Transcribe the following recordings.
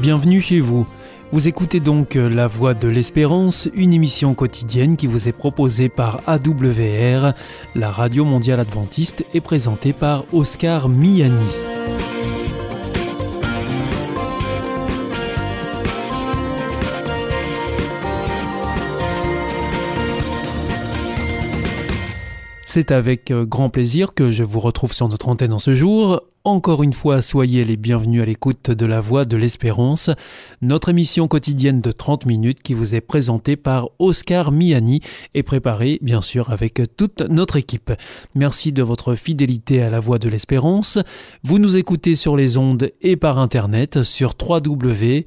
Bienvenue chez vous. Vous écoutez donc La Voix de l'Espérance, une émission quotidienne qui vous est proposée par AWR, la radio mondiale adventiste, et présentée par Oscar Miani. C'est avec euh, grand plaisir que je vous retrouve sur notre antenne en ce jour. Encore une fois, soyez les bienvenus à l'écoute de la Voix de l'Espérance, notre émission quotidienne de 30 minutes qui vous est présentée par Oscar Miani et préparée bien sûr avec toute notre équipe. Merci de votre fidélité à la Voix de l'Espérance. Vous nous écoutez sur les ondes et par internet sur www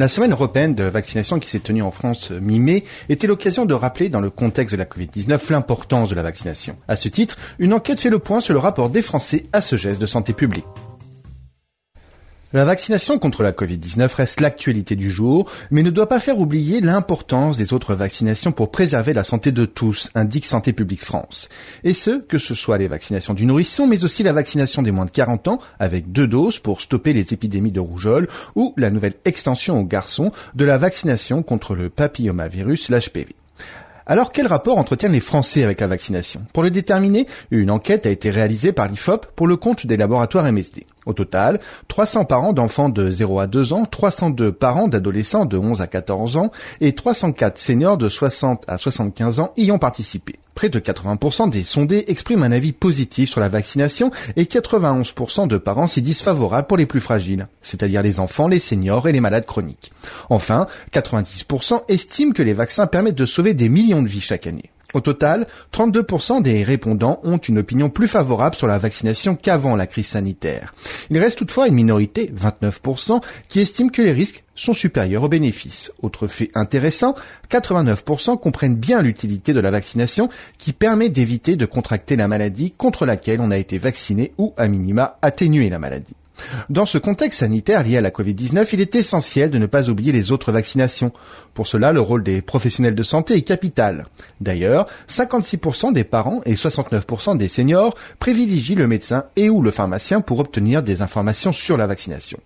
La semaine européenne de vaccination qui s'est tenue en France mi-mai était l'occasion de rappeler dans le contexte de la Covid-19 l'importance de la vaccination. À ce titre, une enquête fait le point sur le rapport des Français à ce geste de santé publique. La vaccination contre la Covid-19 reste l'actualité du jour, mais ne doit pas faire oublier l'importance des autres vaccinations pour préserver la santé de tous, indique Santé publique France. Et ce, que ce soit les vaccinations du nourrisson, mais aussi la vaccination des moins de 40 ans, avec deux doses pour stopper les épidémies de rougeole, ou la nouvelle extension aux garçons de la vaccination contre le papillomavirus, l'HPV. Alors quel rapport entretiennent les Français avec la vaccination? Pour le déterminer, une enquête a été réalisée par l'IFOP pour le compte des laboratoires MSD. Au total, 300 parents d'enfants de 0 à 2 ans, 302 parents d'adolescents de 11 à 14 ans et 304 seniors de 60 à 75 ans y ont participé. Près de 80% des sondés expriment un avis positif sur la vaccination et 91% de parents s'y disent favorables pour les plus fragiles, c'est-à-dire les enfants, les seniors et les malades chroniques. Enfin, 90% estiment que les vaccins permettent de sauver des millions de vies chaque année. Au total, 32% des répondants ont une opinion plus favorable sur la vaccination qu'avant la crise sanitaire. Il reste toutefois une minorité, 29%, qui estime que les risques sont supérieurs aux bénéfices. Autre fait intéressant, 89% comprennent bien l'utilité de la vaccination qui permet d'éviter de contracter la maladie contre laquelle on a été vacciné ou à minima atténuer la maladie. Dans ce contexte sanitaire lié à la Covid-19, il est essentiel de ne pas oublier les autres vaccinations. Pour cela, le rôle des professionnels de santé est capital. D'ailleurs, 56% des parents et 69% des seniors privilégient le médecin et ou le pharmacien pour obtenir des informations sur la vaccination.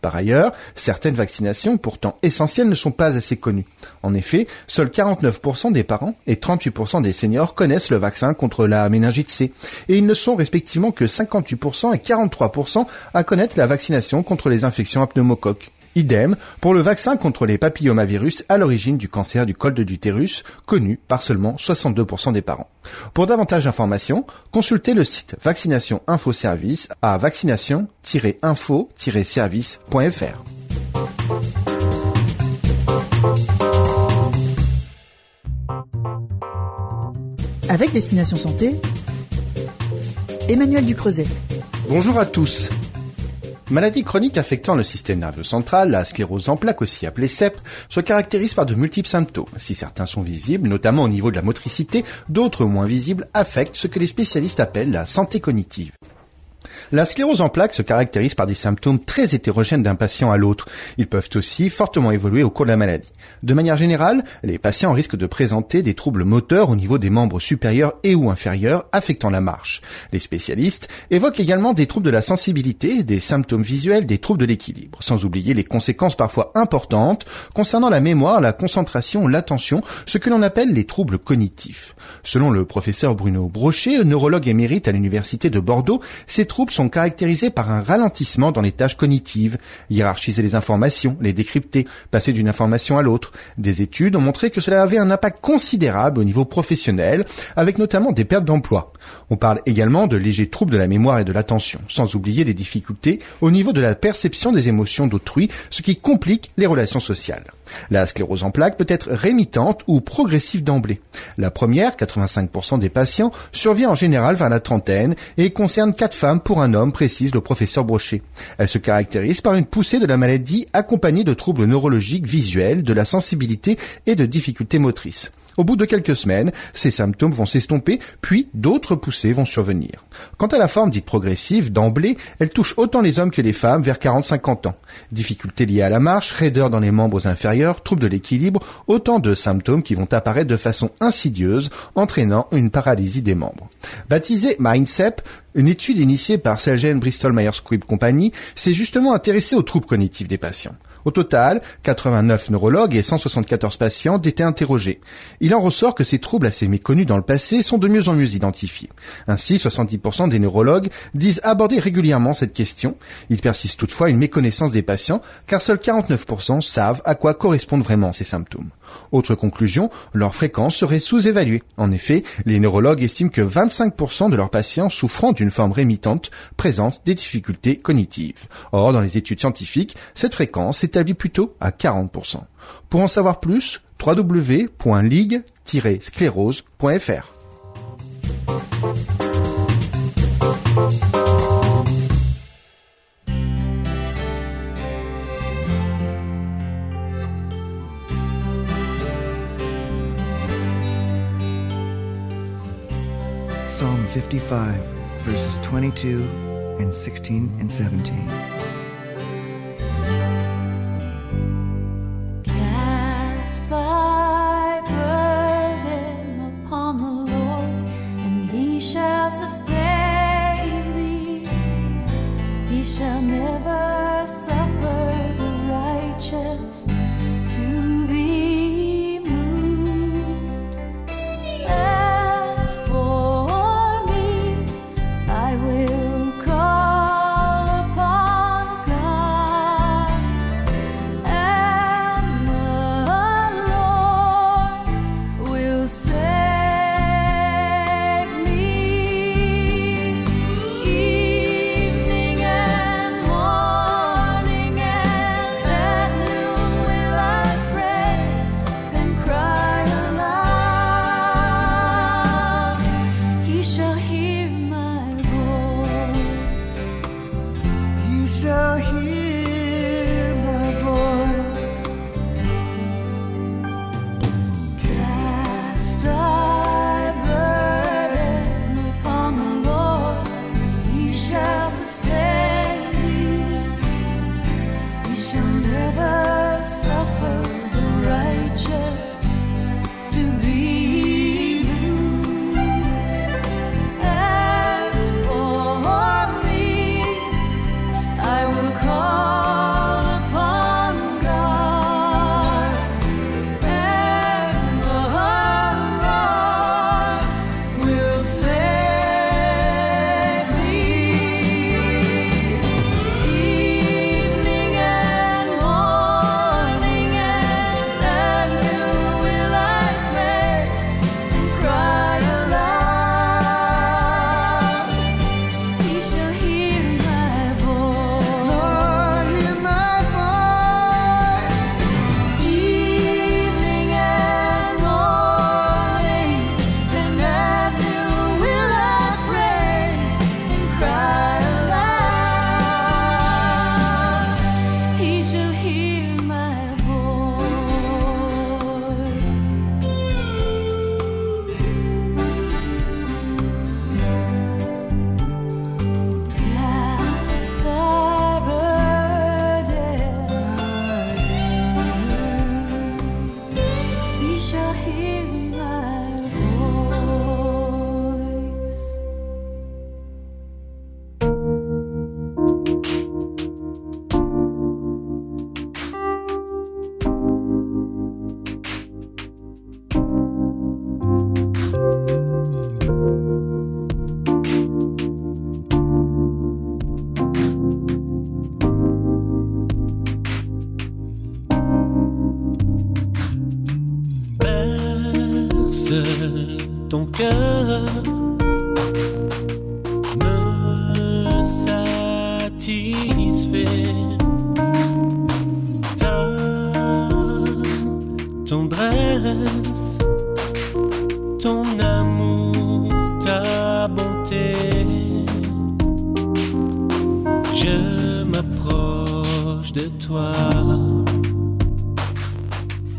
Par ailleurs, certaines vaccinations, pourtant essentielles, ne sont pas assez connues. En effet, seuls 49% des parents et 38% des seniors connaissent le vaccin contre la méningite C, et ils ne sont respectivement que 58% et 43% à connaître la vaccination contre les infections à pneumocoques. Idem pour le vaccin contre les papillomavirus à l'origine du cancer du col de l'utérus, connu par seulement 62% des parents. Pour davantage d'informations, consultez le site Vaccination Info Service à vaccination-info-service.fr. Avec Destination Santé, Emmanuel Ducreuset. Bonjour à tous. Maladie chronique affectant le système nerveux central, la sclérose en plaques aussi appelée CEP, se caractérise par de multiples symptômes. Si certains sont visibles, notamment au niveau de la motricité, d'autres moins visibles affectent ce que les spécialistes appellent la santé cognitive. La sclérose en plaques se caractérise par des symptômes très hétérogènes d'un patient à l'autre. Ils peuvent aussi fortement évoluer au cours de la maladie. De manière générale, les patients risquent de présenter des troubles moteurs au niveau des membres supérieurs et ou inférieurs affectant la marche. Les spécialistes évoquent également des troubles de la sensibilité, des symptômes visuels, des troubles de l'équilibre, sans oublier les conséquences parfois importantes concernant la mémoire, la concentration, l'attention, ce que l'on appelle les troubles cognitifs. Selon le professeur Bruno Brochet, neurologue émérite à l'université de Bordeaux, ces troubles sont caractérisés par un ralentissement dans les tâches cognitives, hiérarchiser les informations, les décrypter, passer d'une information à l'autre. Des études ont montré que cela avait un impact considérable au niveau professionnel, avec notamment des pertes d'emploi. On parle également de légers troubles de la mémoire et de l'attention, sans oublier des difficultés au niveau de la perception des émotions d'autrui, ce qui complique les relations sociales. La sclérose en plaques peut être rémitante ou progressive d'emblée. La première, 85% des patients, survient en général vers la trentaine et concerne 4 femmes pour un homme, précise le professeur Brochet. Elle se caractérise par une poussée de la maladie accompagnée de troubles neurologiques visuels, de la sensibilité et de difficultés motrices. Au bout de quelques semaines, ces symptômes vont s'estomper, puis d'autres poussées vont survenir. Quant à la forme dite progressive, d'emblée, elle touche autant les hommes que les femmes vers 40-50 ans. Difficultés liées à la marche, raideur dans les membres inférieurs, troubles de l'équilibre, autant de symptômes qui vont apparaître de façon insidieuse, entraînant une paralysie des membres. Baptisée MindSEP, une étude initiée par Selgen Bristol Myers Squibb Company s'est justement intéressée aux troubles cognitifs des patients. Au total, 89 neurologues et 174 patients étaient interrogés. Il en ressort que ces troubles assez méconnus dans le passé sont de mieux en mieux identifiés. Ainsi, 70% des neurologues disent aborder régulièrement cette question. Il persiste toutefois une méconnaissance des patients, car seuls 49% savent à quoi correspondent vraiment ces symptômes. Autre conclusion, leur fréquence serait sous-évaluée. En effet, les neurologues estiment que 25% de leurs patients souffrant d'une forme rémitante présentent des difficultés cognitives. Or, dans les études scientifiques, cette fréquence s'établit plutôt à 40%. Pour en savoir plus, www.ligue-sclérose.fr. Psalm 55, verses 22 and 16 and 17.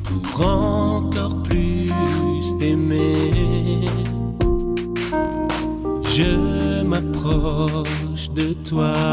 Pour encore plus t'aimer. Je m'approche de toi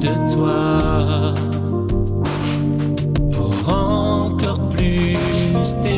de toi pour encore plus t'aimer.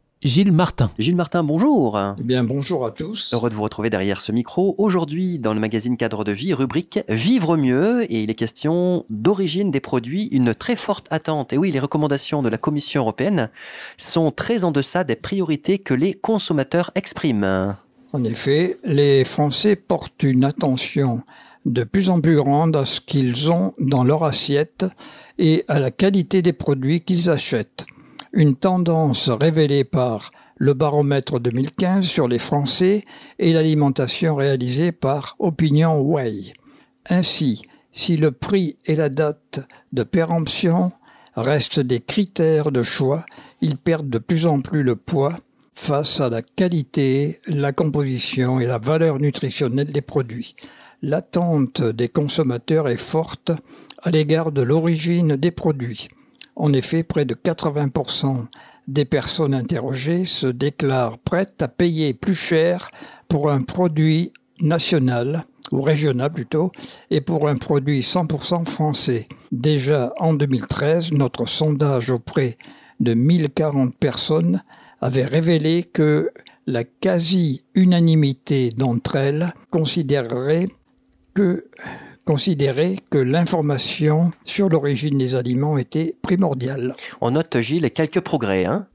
Gilles Martin. Gilles Martin, bonjour. Eh bien, bonjour à tous. Heureux de vous retrouver derrière ce micro. Aujourd'hui, dans le magazine Cadre de vie, rubrique Vivre mieux. Et il est question d'origine des produits, une très forte attente. Et oui, les recommandations de la Commission européenne sont très en deçà des priorités que les consommateurs expriment. En effet, les Français portent une attention de plus en plus grande à ce qu'ils ont dans leur assiette et à la qualité des produits qu'ils achètent une tendance révélée par le baromètre 2015 sur les Français et l'alimentation réalisée par Opinion Way. Ainsi, si le prix et la date de péremption restent des critères de choix, ils perdent de plus en plus le poids face à la qualité, la composition et la valeur nutritionnelle des produits. L'attente des consommateurs est forte à l'égard de l'origine des produits. En effet, près de 80% des personnes interrogées se déclarent prêtes à payer plus cher pour un produit national ou régional plutôt, et pour un produit 100% français. Déjà en 2013, notre sondage auprès de 1040 personnes avait révélé que la quasi-unanimité d'entre elles considérerait que considérer que l'information sur l'origine des aliments était primordiale. On note, Gilles, quelques progrès. Hein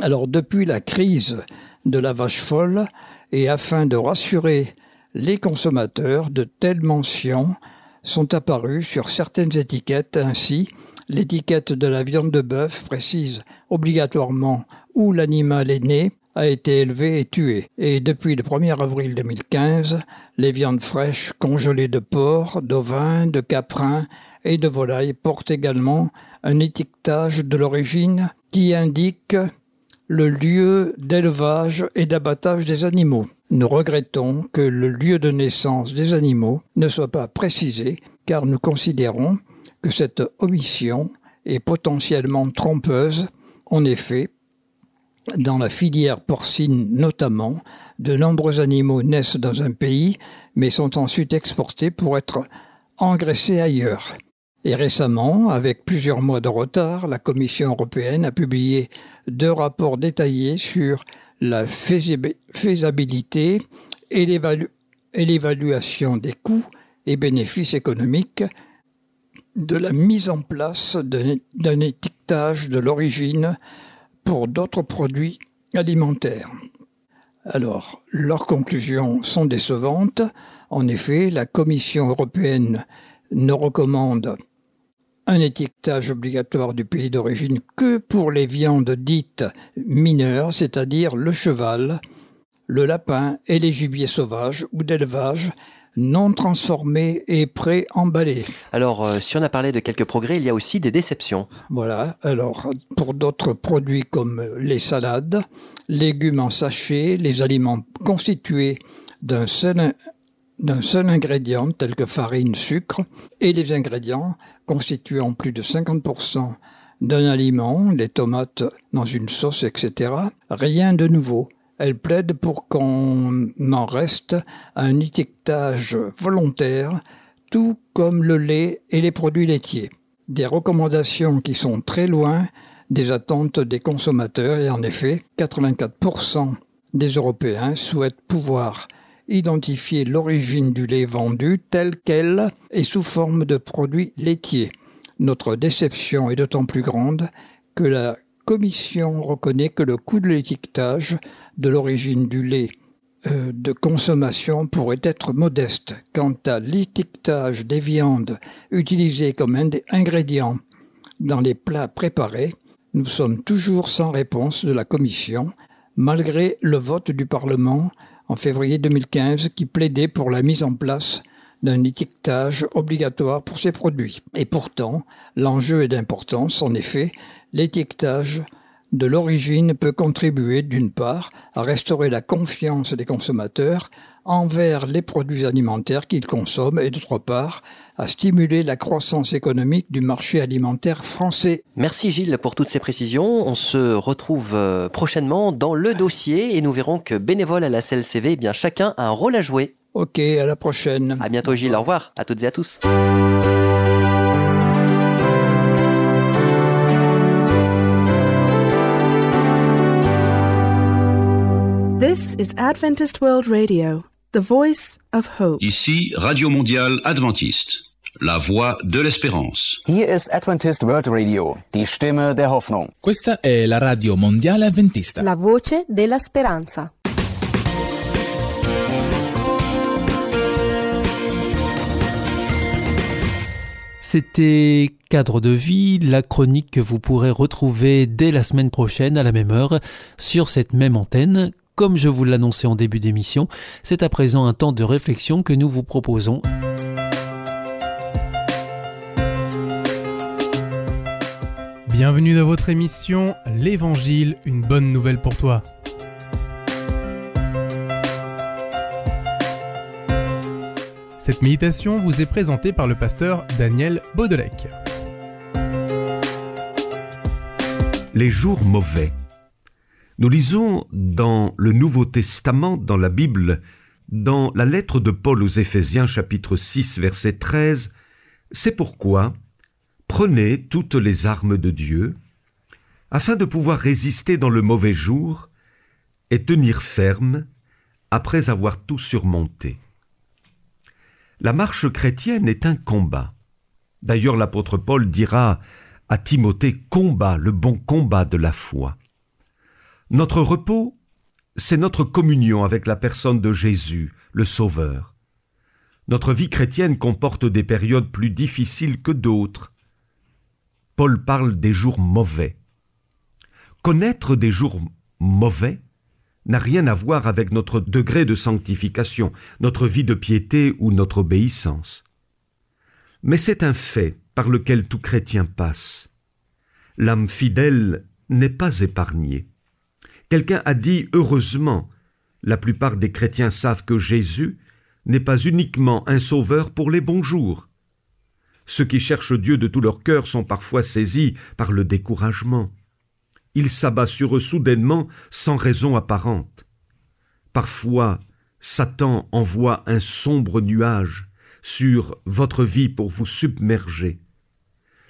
Alors, depuis la crise de la vache folle, et afin de rassurer les consommateurs, de telles mentions sont apparues sur certaines étiquettes. Ainsi, l'étiquette de la viande de bœuf précise obligatoirement où l'animal est né, a été élevé et tué. Et depuis le 1er avril 2015, les viandes fraîches congelées de porc, d'ovin, de caprin et de volaille portent également un étiquetage de l'origine qui indique le lieu d'élevage et d'abattage des animaux. Nous regrettons que le lieu de naissance des animaux ne soit pas précisé car nous considérons que cette omission est potentiellement trompeuse. En effet, dans la filière porcine notamment, de nombreux animaux naissent dans un pays, mais sont ensuite exportés pour être engraissés ailleurs. Et récemment, avec plusieurs mois de retard, la Commission européenne a publié deux rapports détaillés sur la faisabilité et l'évaluation des coûts et bénéfices économiques de la mise en place d'un étiquetage de l'origine pour d'autres produits alimentaires. Alors, leurs conclusions sont décevantes. En effet, la Commission européenne ne recommande un étiquetage obligatoire du pays d'origine que pour les viandes dites mineures, c'est-à-dire le cheval, le lapin et les gibiers sauvages ou d'élevage, non transformés et pré-emballés. Alors, euh, si on a parlé de quelques progrès, il y a aussi des déceptions. Voilà, alors pour d'autres produits comme les salades, légumes en sachet, les aliments constitués d'un seul, d'un seul ingrédient tel que farine, sucre, et les ingrédients constituant plus de 50% d'un aliment, les tomates dans une sauce, etc. Rien de nouveau. Elle plaide pour qu'on en reste à un étiquetage volontaire, tout comme le lait et les produits laitiers. Des recommandations qui sont très loin des attentes des consommateurs et en effet, 84% des Européens souhaitent pouvoir identifier l'origine du lait vendu tel qu'elle est sous forme de produits laitiers. Notre déception est d'autant plus grande que la Commission reconnaît que le coût de l'étiquetage de l'origine du lait euh, de consommation pourrait être modeste. Quant à l'étiquetage des viandes utilisées comme ingrédients dans les plats préparés, nous sommes toujours sans réponse de la Commission, malgré le vote du Parlement en février 2015 qui plaidait pour la mise en place d'un étiquetage obligatoire pour ces produits. Et pourtant, l'enjeu est d'importance. En effet, l'étiquetage de l'origine peut contribuer d'une part à restaurer la confiance des consommateurs envers les produits alimentaires qu'ils consomment et d'autre part à stimuler la croissance économique du marché alimentaire français. Merci Gilles pour toutes ces précisions. On se retrouve euh, prochainement dans le dossier et nous verrons que bénévole à la CLCV, eh bien chacun a un rôle à jouer. Ok, à la prochaine. À bientôt Gilles, au revoir à toutes et à tous. This is Adventist World Radio, the voice of hope. Ici Radio Mondiale Adventiste, la voix de l'espérance. Hier ist Adventist World Radio, die Stimme der Hoffnung. Questa è la radio mondiale adventista. La voce della speranza. C'était Cadre de vie, la chronique que vous pourrez retrouver dès la semaine prochaine à la même heure sur cette même antenne. Comme je vous l'annonçais en début d'émission, c'est à présent un temps de réflexion que nous vous proposons. Bienvenue dans votre émission L'Évangile, une bonne nouvelle pour toi. Cette méditation vous est présentée par le pasteur Daniel Baudelec. Les jours mauvais. Nous lisons dans le Nouveau Testament, dans la Bible, dans la lettre de Paul aux Éphésiens chapitre 6 verset 13, C'est pourquoi prenez toutes les armes de Dieu, afin de pouvoir résister dans le mauvais jour et tenir ferme après avoir tout surmonté. La marche chrétienne est un combat. D'ailleurs l'apôtre Paul dira à Timothée Combat le bon combat de la foi. Notre repos, c'est notre communion avec la personne de Jésus, le Sauveur. Notre vie chrétienne comporte des périodes plus difficiles que d'autres. Paul parle des jours mauvais. Connaître des jours mauvais n'a rien à voir avec notre degré de sanctification, notre vie de piété ou notre obéissance. Mais c'est un fait par lequel tout chrétien passe. L'âme fidèle n'est pas épargnée. Quelqu'un a dit heureusement, la plupart des chrétiens savent que Jésus n'est pas uniquement un sauveur pour les bons jours. Ceux qui cherchent Dieu de tout leur cœur sont parfois saisis par le découragement. Il s'abat sur eux soudainement sans raison apparente. Parfois, Satan envoie un sombre nuage sur votre vie pour vous submerger.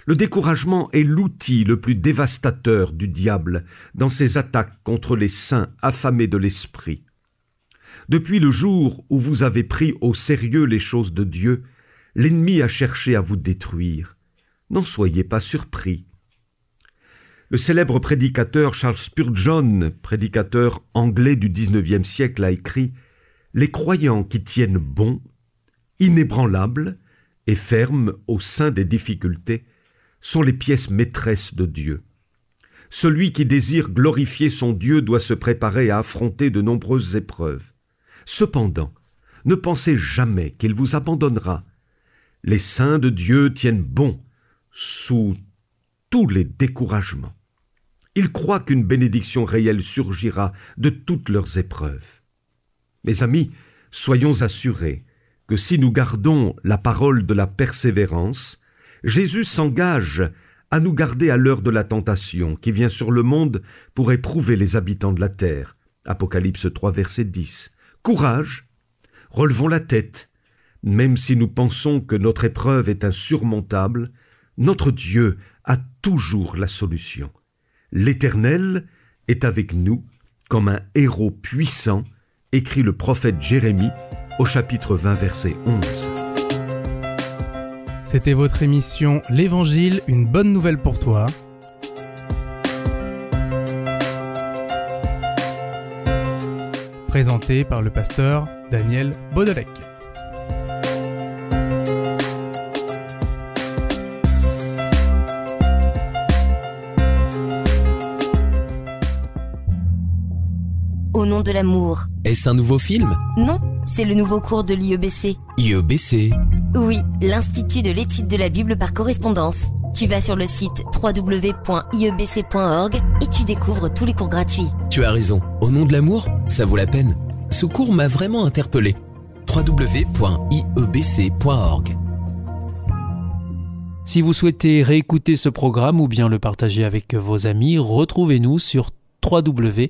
Le découragement est l'outil le plus dévastateur du diable dans ses attaques contre les saints affamés de l'esprit. Depuis le jour où vous avez pris au sérieux les choses de Dieu, l'ennemi a cherché à vous détruire. N'en soyez pas surpris. Le célèbre prédicateur Charles Spurgeon, prédicateur anglais du XIXe siècle, a écrit Les croyants qui tiennent bon, inébranlables et fermes au sein des difficultés sont les pièces maîtresses de Dieu. Celui qui désire glorifier son Dieu doit se préparer à affronter de nombreuses épreuves. Cependant, ne pensez jamais qu'il vous abandonnera. Les saints de Dieu tiennent bon sous tous les découragements. Ils croient qu'une bénédiction réelle surgira de toutes leurs épreuves. Mes amis, soyons assurés que si nous gardons la parole de la persévérance, Jésus s'engage à nous garder à l'heure de la tentation qui vient sur le monde pour éprouver les habitants de la terre. Apocalypse 3, verset 10. Courage, relevons la tête. Même si nous pensons que notre épreuve est insurmontable, notre Dieu a toujours la solution. L'Éternel est avec nous comme un héros puissant, écrit le prophète Jérémie au chapitre 20, verset 11. C'était votre émission L'Évangile, une bonne nouvelle pour toi. Présentée par le pasteur Daniel Baudelec. Au nom de l'amour. Est-ce un nouveau film? Non, c'est le nouveau cours de l'IEBC. IEBC Oui, l'Institut de l'étude de la Bible par correspondance. Tu vas sur le site www.iebc.org et tu découvres tous les cours gratuits. Tu as raison, au nom de l'amour, ça vaut la peine. Ce cours m'a vraiment interpellé. www.iebc.org Si vous souhaitez réécouter ce programme ou bien le partager avec vos amis, retrouvez-nous sur www.awr.org.